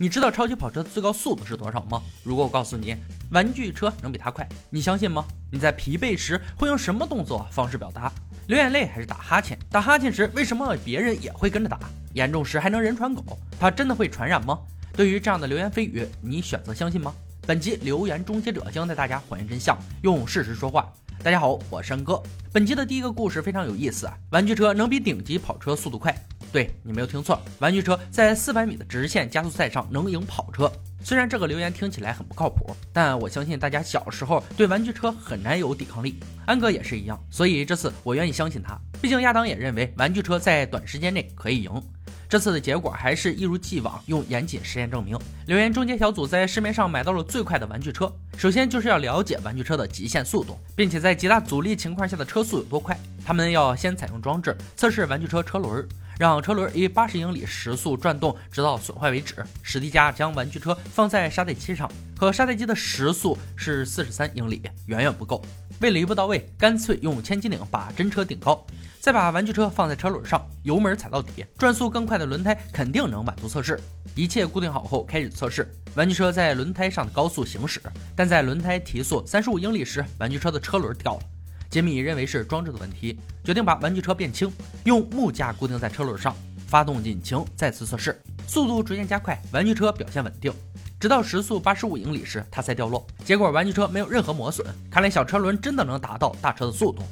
你知道超级跑车的最高速度是多少吗？如果我告诉你玩具车能比它快，你相信吗？你在疲惫时会用什么动作方式表达？流眼泪还是打哈欠？打哈欠时为什么别人也会跟着打？严重时还能人传狗？它真的会传染吗？对于这样的流言蜚语，你选择相信吗？本集留言终结者将带大家还原真相，用事实说话。大家好，我是山哥。本集的第一个故事非常有意思啊！玩具车能比顶级跑车速度快？对你没有听错，玩具车在四百米的直线加速赛上能赢跑车。虽然这个留言听起来很不靠谱，但我相信大家小时候对玩具车很难有抵抗力。安哥也是一样，所以这次我愿意相信他。毕竟亚当也认为玩具车在短时间内可以赢。这次的结果还是一如既往，用严谨实验证明。留言终结小组在市面上买到了最快的玩具车。首先就是要了解玩具车的极限速度，并且在极大阻力情况下的车速有多快。他们要先采用装置测试玩具车车轮，让车轮以八十英里时速转动，直到损坏为止。史蒂加将玩具车放在沙袋机上，可沙袋机的时速是四十三英里，远远不够。为了一步到位，干脆用千斤顶把真车顶高。再把玩具车放在车轮上，油门踩到底，转速更快的轮胎肯定能满足测试。一切固定好后，开始测试玩具车在轮胎上的高速行驶。但在轮胎提速三十五英里时，玩具车的车轮掉了。杰米认为是装置的问题，决定把玩具车变轻，用木架固定在车轮上，发动引擎，再次测试，速度逐渐加快，玩具车表现稳定，直到时速八十五英里时，它才掉落。结果玩具车没有任何磨损，看来小车轮真的能达到大车的速度。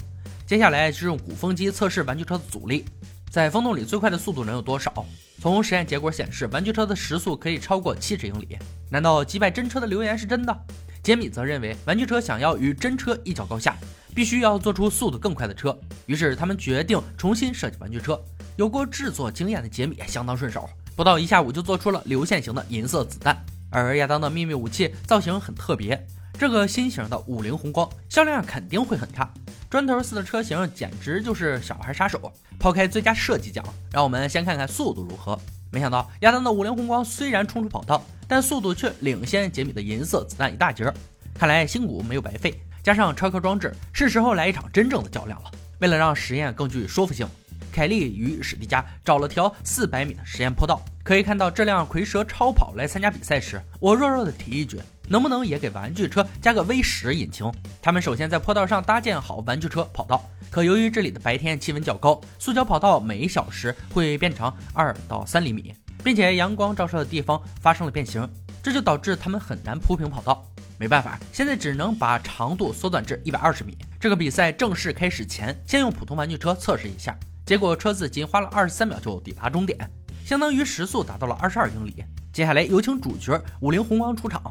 接下来是用鼓风机测试玩具车的阻力，在风洞里最快的速度能有多少？从实验结果显示，玩具车的时速可以超过七十英里。难道击败真车的留言是真的？杰米则认为，玩具车想要与真车一较高下，必须要做出速度更快的车。于是他们决定重新设计玩具车。有过制作经验的杰米相当顺手，不到一下午就做出了流线型的银色子弹。而亚当的秘密武器造型很特别，这个新型的五菱宏光销量肯定会很差。砖头似的车型简直就是小孩杀手。抛开最佳设计奖，让我们先看看速度如何。没想到亚当的五菱宏光虽然冲出跑道，但速度却领先杰米的银色子弹一大截。看来新股没有白费，加上超科装置，是时候来一场真正的较量了。为了让实验更具说服性，凯利与史蒂加找了条四百米的实验坡道。可以看到，这辆蝰蛇超跑来参加比赛时，我弱弱的提一句。能不能也给玩具车加个 V 十引擎？他们首先在坡道上搭建好玩具车跑道，可由于这里的白天气温较高，塑胶跑道每小时会变长二到三厘米，并且阳光照射的地方发生了变形，这就导致他们很难铺平跑道。没办法，现在只能把长度缩短至一百二十米。这个比赛正式开始前，先用普通玩具车测试一下，结果车子仅花了二十三秒就抵达终点，相当于时速达到了二十二英里。接下来有请主角五菱宏光出场。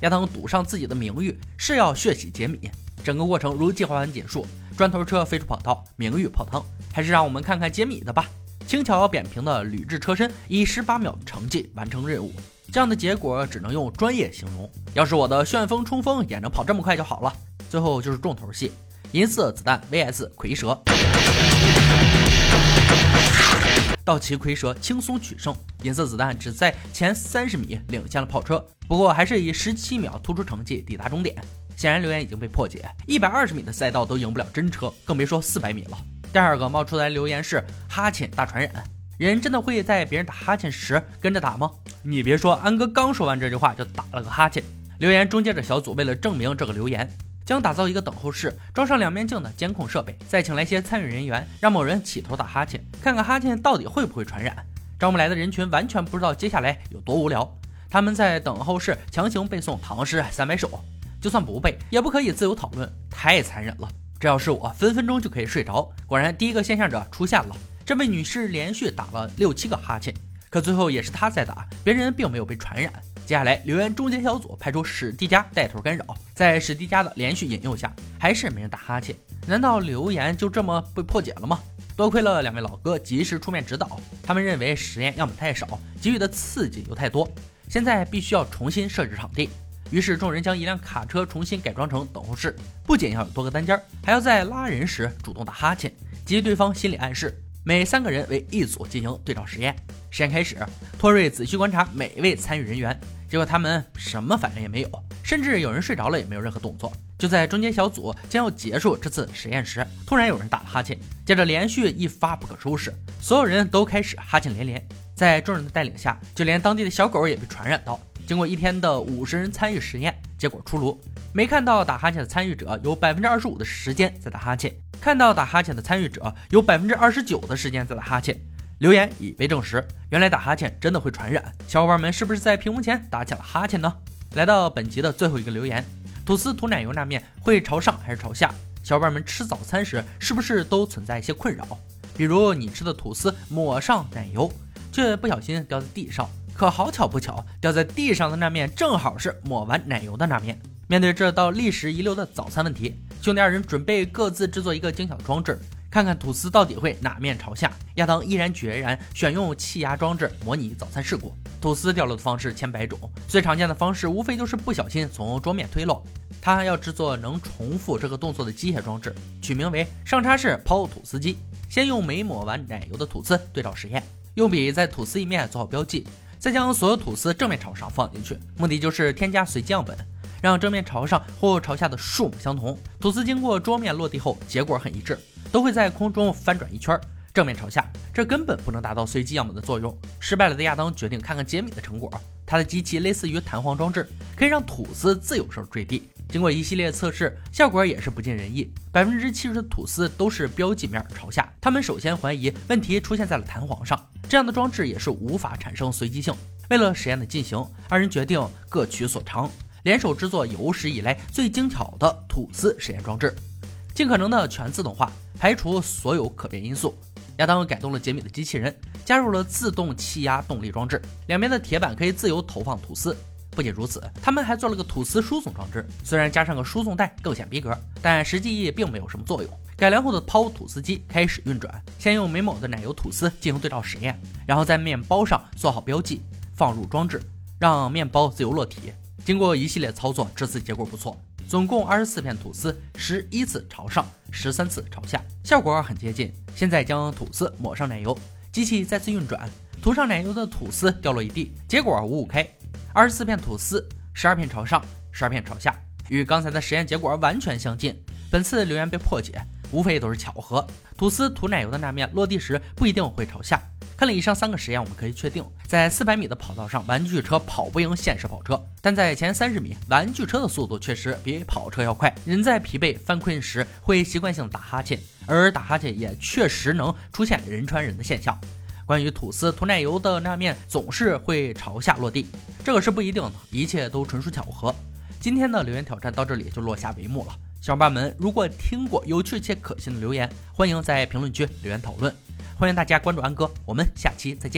亚当赌上自己的名誉是要血洗杰米，整个过程如计划般结束。砖头车飞出跑道，名誉泡汤。还是让我们看看杰米的吧。轻巧扁平的铝制车身，以十八秒的成绩完成任务。这样的结果只能用专业形容。要是我的旋风冲锋也能跑这么快就好了。最后就是重头戏，银色子弹 VS 蝰蛇。道奇蝰蛇轻松取胜，银色子弹只在前三十米领先了跑车，不过还是以十七秒突出成绩抵达终点。显然留言已经被破解，一百二十米的赛道都赢不了真车，更别说四百米了。第二个冒出来留言是哈欠大传染，人真的会在别人打哈欠时跟着打吗？你别说，安哥刚说完这句话就打了个哈欠。留言终结者小组为了证明这个留言。将打造一个等候室，装上两面镜的监控设备，再请来些参与人员，让某人起头打哈欠，看看哈欠到底会不会传染。招募来的人群完全不知道接下来有多无聊，他们在等候室强行背诵唐诗三百首，就算不背，也不可以自由讨论，太残忍了。这要是我，分分钟就可以睡着。果然，第一个现象者出现了，这位女士连续打了六七个哈欠，可最后也是她在打，别人并没有被传染。接下来，留言终结小组派出史蒂加带头干扰，在史蒂加的连续引诱下，还是没人打哈欠。难道留言就这么被破解了吗？多亏了两位老哥及时出面指导，他们认为实验样本太少，给予的刺激又太多，现在必须要重新设置场地。于是众人将一辆卡车重新改装成等候室，不仅要有多个单间，还要在拉人时主动打哈欠，给予对方心理暗示。每三个人为一组进行对照实验。实验开始，托瑞仔细观察每一位参与人员，结果他们什么反应也没有，甚至有人睡着了也没有任何动作。就在中间小组将要结束这次实验时，突然有人打了哈欠，接着连续一发不可收拾，所有人都开始哈欠连连。在众人的带领下，就连当地的小狗也被传染到。经过一天的五十人参与实验，结果出炉，没看到打哈欠的参与者有百分之二十五的时间在打哈欠，看到打哈欠的参与者有百分之二十九的时间在打哈欠。留言已被证实，原来打哈欠真的会传染。小伙伴们是不是在屏幕前打起了哈欠呢？来到本集的最后一个留言，吐司涂奶油那面会朝上还是朝下？小伙伴们吃早餐时是不是都存在一些困扰？比如你吃的吐司抹上奶油，却不小心掉在地上。可好巧不巧，掉在地上的那面正好是抹完奶油的那面。面对这道历史遗留的早餐问题，兄弟二人准备各自制作一个精巧装置，看看吐司到底会哪面朝下。亚当毅然决然选用气压装置模拟早餐事故。吐司掉落的方式千百种，最常见的方式无非就是不小心从桌面推落。他要制作能重复这个动作的机械装置，取名为上叉式抛吐司机。先用没抹完奶油的吐司对照实验，用笔在吐司一面做好标记。再将所有吐司正面朝上放进去，目的就是添加随机样本，让正面朝上或朝下的数目相同。吐司经过桌面落地后，结果很一致，都会在空中翻转一圈，正面朝下。这根本不能达到随机样本的作用。失败了的亚当决定看看杰米的成果。他的机器类似于弹簧装置，可以让吐司自由式坠地。经过一系列测试，效果也是不尽人意。百分之七十的吐司都是标记面朝下。他们首先怀疑问题出现在了弹簧上。这样的装置也是无法产生随机性。为了实验的进行，二人决定各取所长，联手制作有史以来最精巧的吐司实验装置，尽可能的全自动化，排除所有可变因素。亚当改动了杰米的机器人，加入了自动气压动力装置，两边的铁板可以自由投放吐司。不仅如此，他们还做了个吐司输送装置，虽然加上个输送带更显逼格，但实际意义并没有什么作用。改良后的抛吐司机开始运转，先用没抹的奶油吐司进行对照实验，然后在面包上做好标记，放入装置，让面包自由落体。经过一系列操作，这次结果不错，总共二十四片吐司，十一次朝上，十三次朝下，效果很接近。现在将吐司抹上奶油，机器再次运转，涂上奶油的吐司掉落一地，结果五五开，二十四片吐司，十二片朝上，十二片朝下，与刚才的实验结果完全相近。本次留言被破解。无非都是巧合。吐司涂奶油的那面落地时不一定会朝下。看了以上三个实验，我们可以确定，在四百米的跑道上，玩具车跑不赢现实跑车；但在前三十米，玩具车的速度确实比跑车要快。人在疲惫犯困时会习惯性打哈欠，而打哈欠也确实能出现人传人的现象。关于吐司涂奶油的那面总是会朝下落地，这个是不一定的，一切都纯属巧合。今天的留言挑战到这里就落下帷幕了。小伙伴们，如果听过有趣且可信的留言，欢迎在评论区留言讨论。欢迎大家关注安哥，我们下期再见。